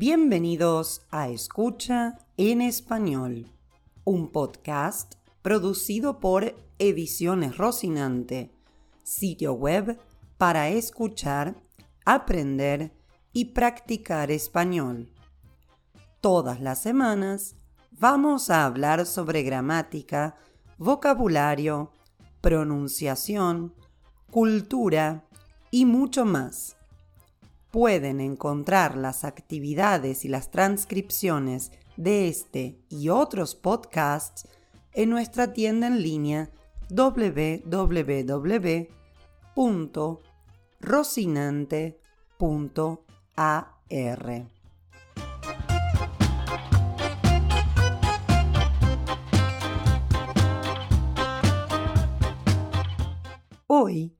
Bienvenidos a Escucha en Español, un podcast producido por Ediciones Rocinante, sitio web para escuchar, aprender y practicar español. Todas las semanas vamos a hablar sobre gramática, vocabulario, pronunciación, cultura y mucho más pueden encontrar las actividades y las transcripciones de este y otros podcasts en nuestra tienda en línea www.rocinante.ar. Hoy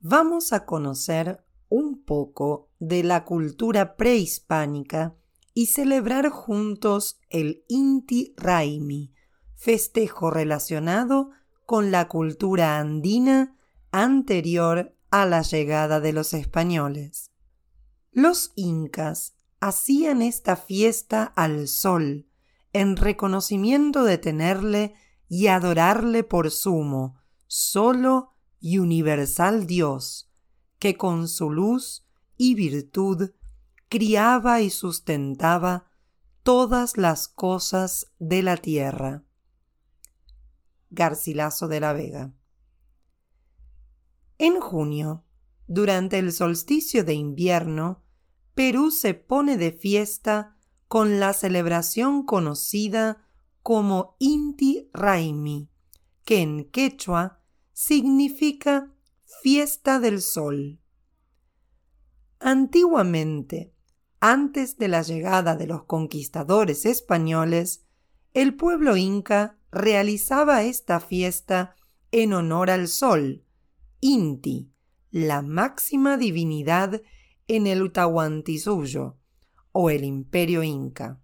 vamos a conocer un poco de la cultura prehispánica y celebrar juntos el Inti Raimi, festejo relacionado con la cultura andina anterior a la llegada de los españoles. Los incas hacían esta fiesta al sol, en reconocimiento de tenerle y adorarle por sumo, solo y universal Dios, que con su luz y virtud criaba y sustentaba todas las cosas de la tierra. Garcilaso de la Vega. En junio, durante el solsticio de invierno, Perú se pone de fiesta con la celebración conocida como Inti Raimi, que en quechua significa Fiesta del Sol. Antiguamente, antes de la llegada de los conquistadores españoles, el pueblo inca realizaba esta fiesta en honor al sol, Inti, la máxima divinidad en el Utahuantisuyo, o el imperio inca.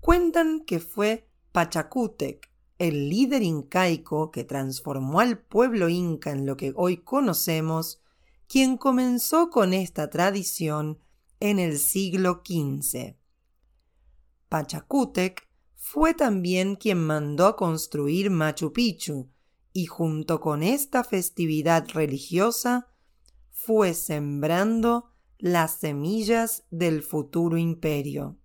Cuentan que fue Pachacútec, el líder incaico que transformó al pueblo inca en lo que hoy conocemos, quien comenzó con esta tradición en el siglo XV. Pachacútec fue también quien mandó construir Machu Picchu y junto con esta festividad religiosa fue sembrando las semillas del futuro imperio.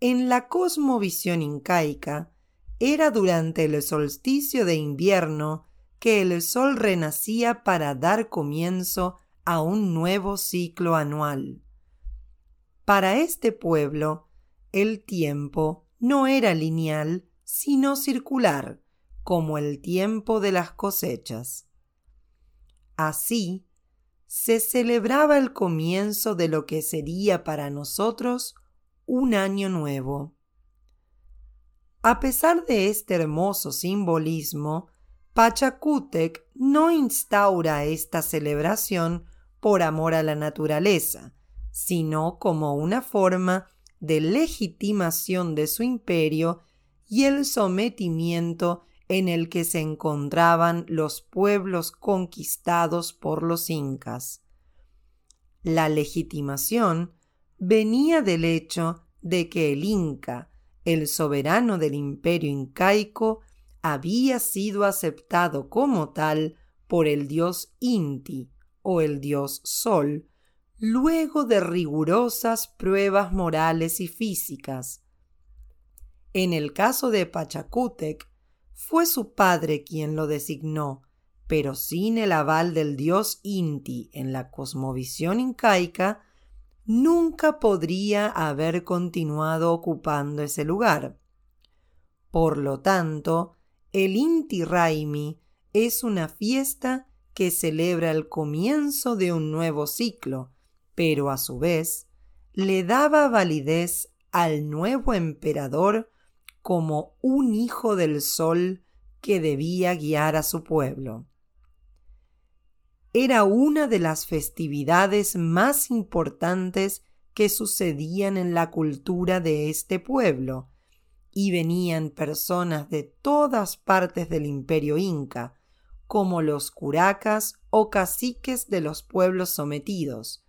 En la cosmovisión incaica, era durante el solsticio de invierno que el sol renacía para dar comienzo a un nuevo ciclo anual. Para este pueblo, el tiempo no era lineal, sino circular, como el tiempo de las cosechas. Así, se celebraba el comienzo de lo que sería para nosotros un año nuevo. A pesar de este hermoso simbolismo, Pachacútec no instaura esta celebración por amor a la naturaleza, sino como una forma de legitimación de su imperio y el sometimiento en el que se encontraban los pueblos conquistados por los incas. La legitimación venía del hecho de que el inca, el soberano del imperio incaico había sido aceptado como tal por el dios Inti o el dios Sol, luego de rigurosas pruebas morales y físicas. En el caso de Pachacútec, fue su padre quien lo designó, pero sin el aval del dios Inti en la cosmovisión incaica, nunca podría haber continuado ocupando ese lugar. Por lo tanto, el Inti Raimi es una fiesta que celebra el comienzo de un nuevo ciclo, pero a su vez le daba validez al nuevo emperador como un hijo del sol que debía guiar a su pueblo. Era una de las festividades más importantes que sucedían en la cultura de este pueblo, y venían personas de todas partes del imperio inca, como los curacas o caciques de los pueblos sometidos,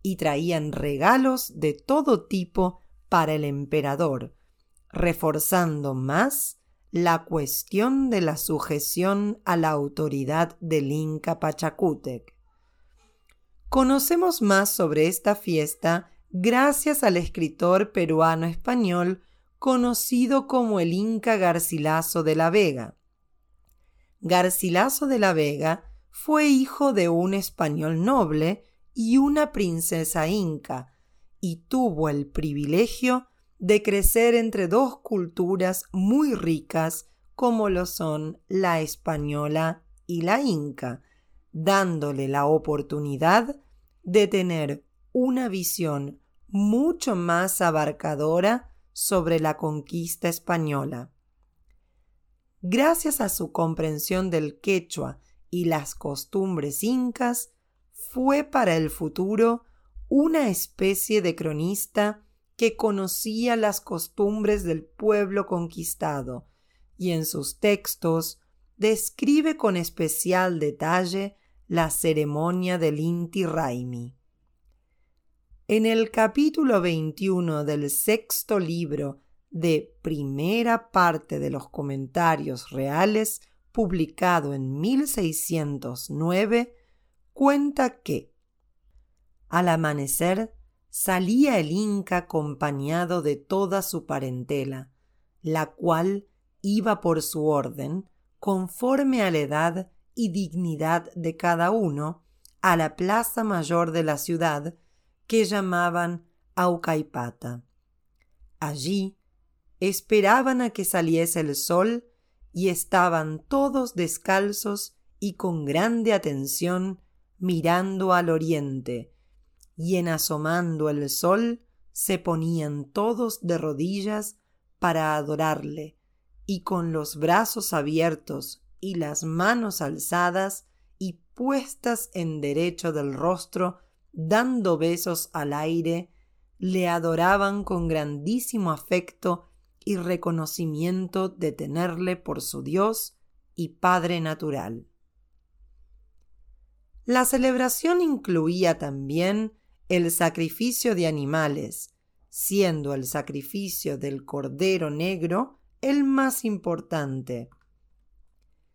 y traían regalos de todo tipo para el emperador, reforzando más la cuestión de la sujeción a la autoridad del Inca Pachacútec. Conocemos más sobre esta fiesta gracias al escritor peruano-español conocido como el Inca Garcilaso de la Vega. Garcilaso de la Vega fue hijo de un español noble y una princesa inca, y tuvo el privilegio de crecer entre dos culturas muy ricas como lo son la española y la inca, dándole la oportunidad de tener una visión mucho más abarcadora sobre la conquista española. Gracias a su comprensión del quechua y las costumbres incas, fue para el futuro una especie de cronista que conocía las costumbres del pueblo conquistado y en sus textos describe con especial detalle la ceremonia del Inti Raimi. En el capítulo 21 del sexto libro de primera parte de los comentarios reales, publicado en 1609, cuenta que al amanecer salía el Inca acompañado de toda su parentela, la cual iba por su orden, conforme a la edad y dignidad de cada uno, a la plaza mayor de la ciudad, que llamaban Aucaipata. Allí esperaban a que saliese el sol y estaban todos descalzos y con grande atención mirando al oriente, y en asomando el sol se ponían todos de rodillas para adorarle, y con los brazos abiertos y las manos alzadas y puestas en derecho del rostro, dando besos al aire, le adoraban con grandísimo afecto y reconocimiento de tenerle por su Dios y Padre natural. La celebración incluía también el sacrificio de animales, siendo el sacrificio del Cordero Negro el más importante.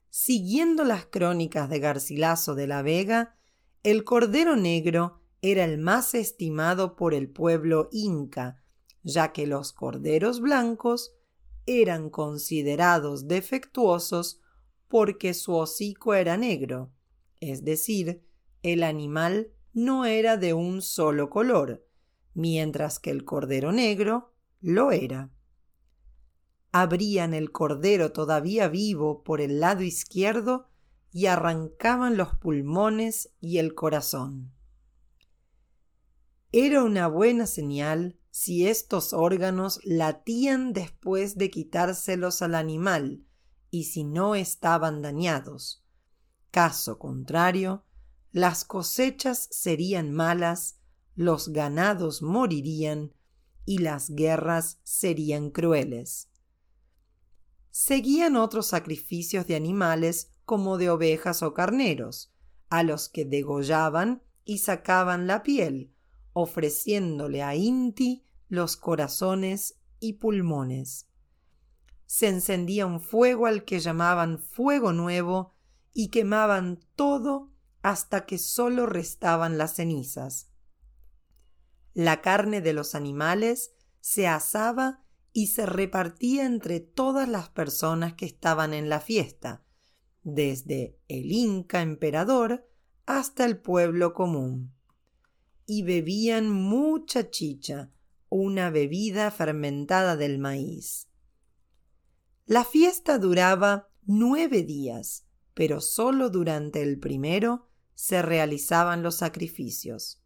Siguiendo las crónicas de Garcilaso de la Vega, el Cordero Negro era el más estimado por el pueblo inca, ya que los corderos blancos eran considerados defectuosos porque su hocico era negro, es decir, el animal no era de un solo color, mientras que el cordero negro lo era. Abrían el cordero todavía vivo por el lado izquierdo y arrancaban los pulmones y el corazón. Era una buena señal si estos órganos latían después de quitárselos al animal y si no estaban dañados. Caso contrario, las cosechas serían malas, los ganados morirían y las guerras serían crueles. Seguían otros sacrificios de animales como de ovejas o carneros, a los que degollaban y sacaban la piel, ofreciéndole a Inti los corazones y pulmones. Se encendía un fuego al que llamaban fuego nuevo y quemaban todo hasta que solo restaban las cenizas. La carne de los animales se asaba y se repartía entre todas las personas que estaban en la fiesta, desde el Inca emperador hasta el pueblo común. Y bebían mucha chicha, una bebida fermentada del maíz. La fiesta duraba nueve días, pero solo durante el primero se realizaban los sacrificios.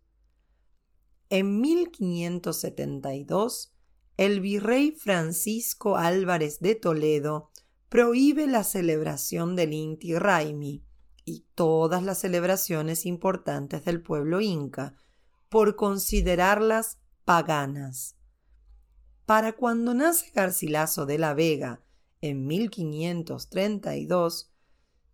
En 1572, el virrey Francisco Álvarez de Toledo prohíbe la celebración del Inti Raimi y todas las celebraciones importantes del pueblo inca por considerarlas paganas. Para cuando nace Garcilaso de la Vega en 1532,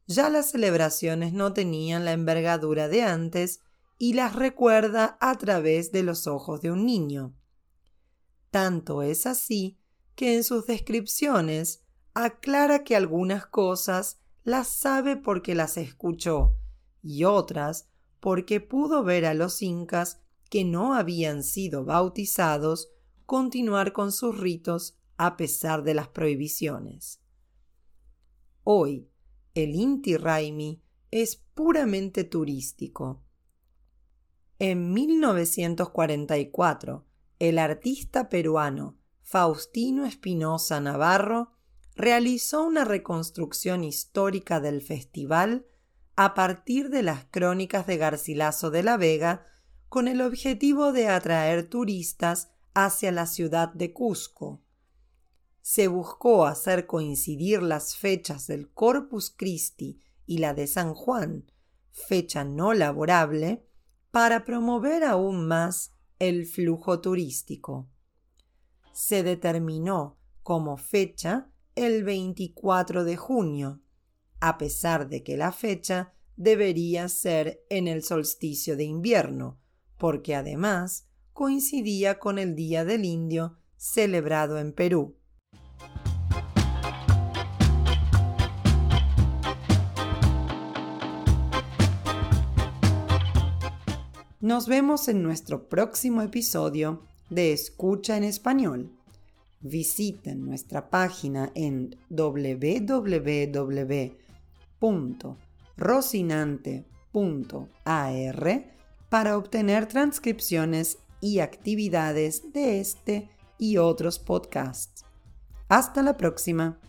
ya las celebraciones no tenían la envergadura de antes y las recuerda a través de los ojos de un niño. Tanto es así que en sus descripciones aclara que algunas cosas las sabe porque las escuchó y otras porque pudo ver a los incas que no habían sido bautizados continuar con sus ritos a pesar de las prohibiciones. Hoy, el Inti Raimi es puramente turístico. En 1944, el artista peruano Faustino Espinosa Navarro realizó una reconstrucción histórica del festival a partir de las crónicas de Garcilaso de la Vega con el objetivo de atraer turistas hacia la ciudad de Cusco. Se buscó hacer coincidir las fechas del Corpus Christi y la de San Juan, fecha no laborable, para promover aún más el flujo turístico. Se determinó como fecha el 24 de junio, a pesar de que la fecha debería ser en el solsticio de invierno, porque además coincidía con el Día del Indio celebrado en Perú. Nos vemos en nuestro próximo episodio de Escucha en Español. Visiten nuestra página en www.rocinante.ar para obtener transcripciones y actividades de este y otros podcasts. Hasta la próxima.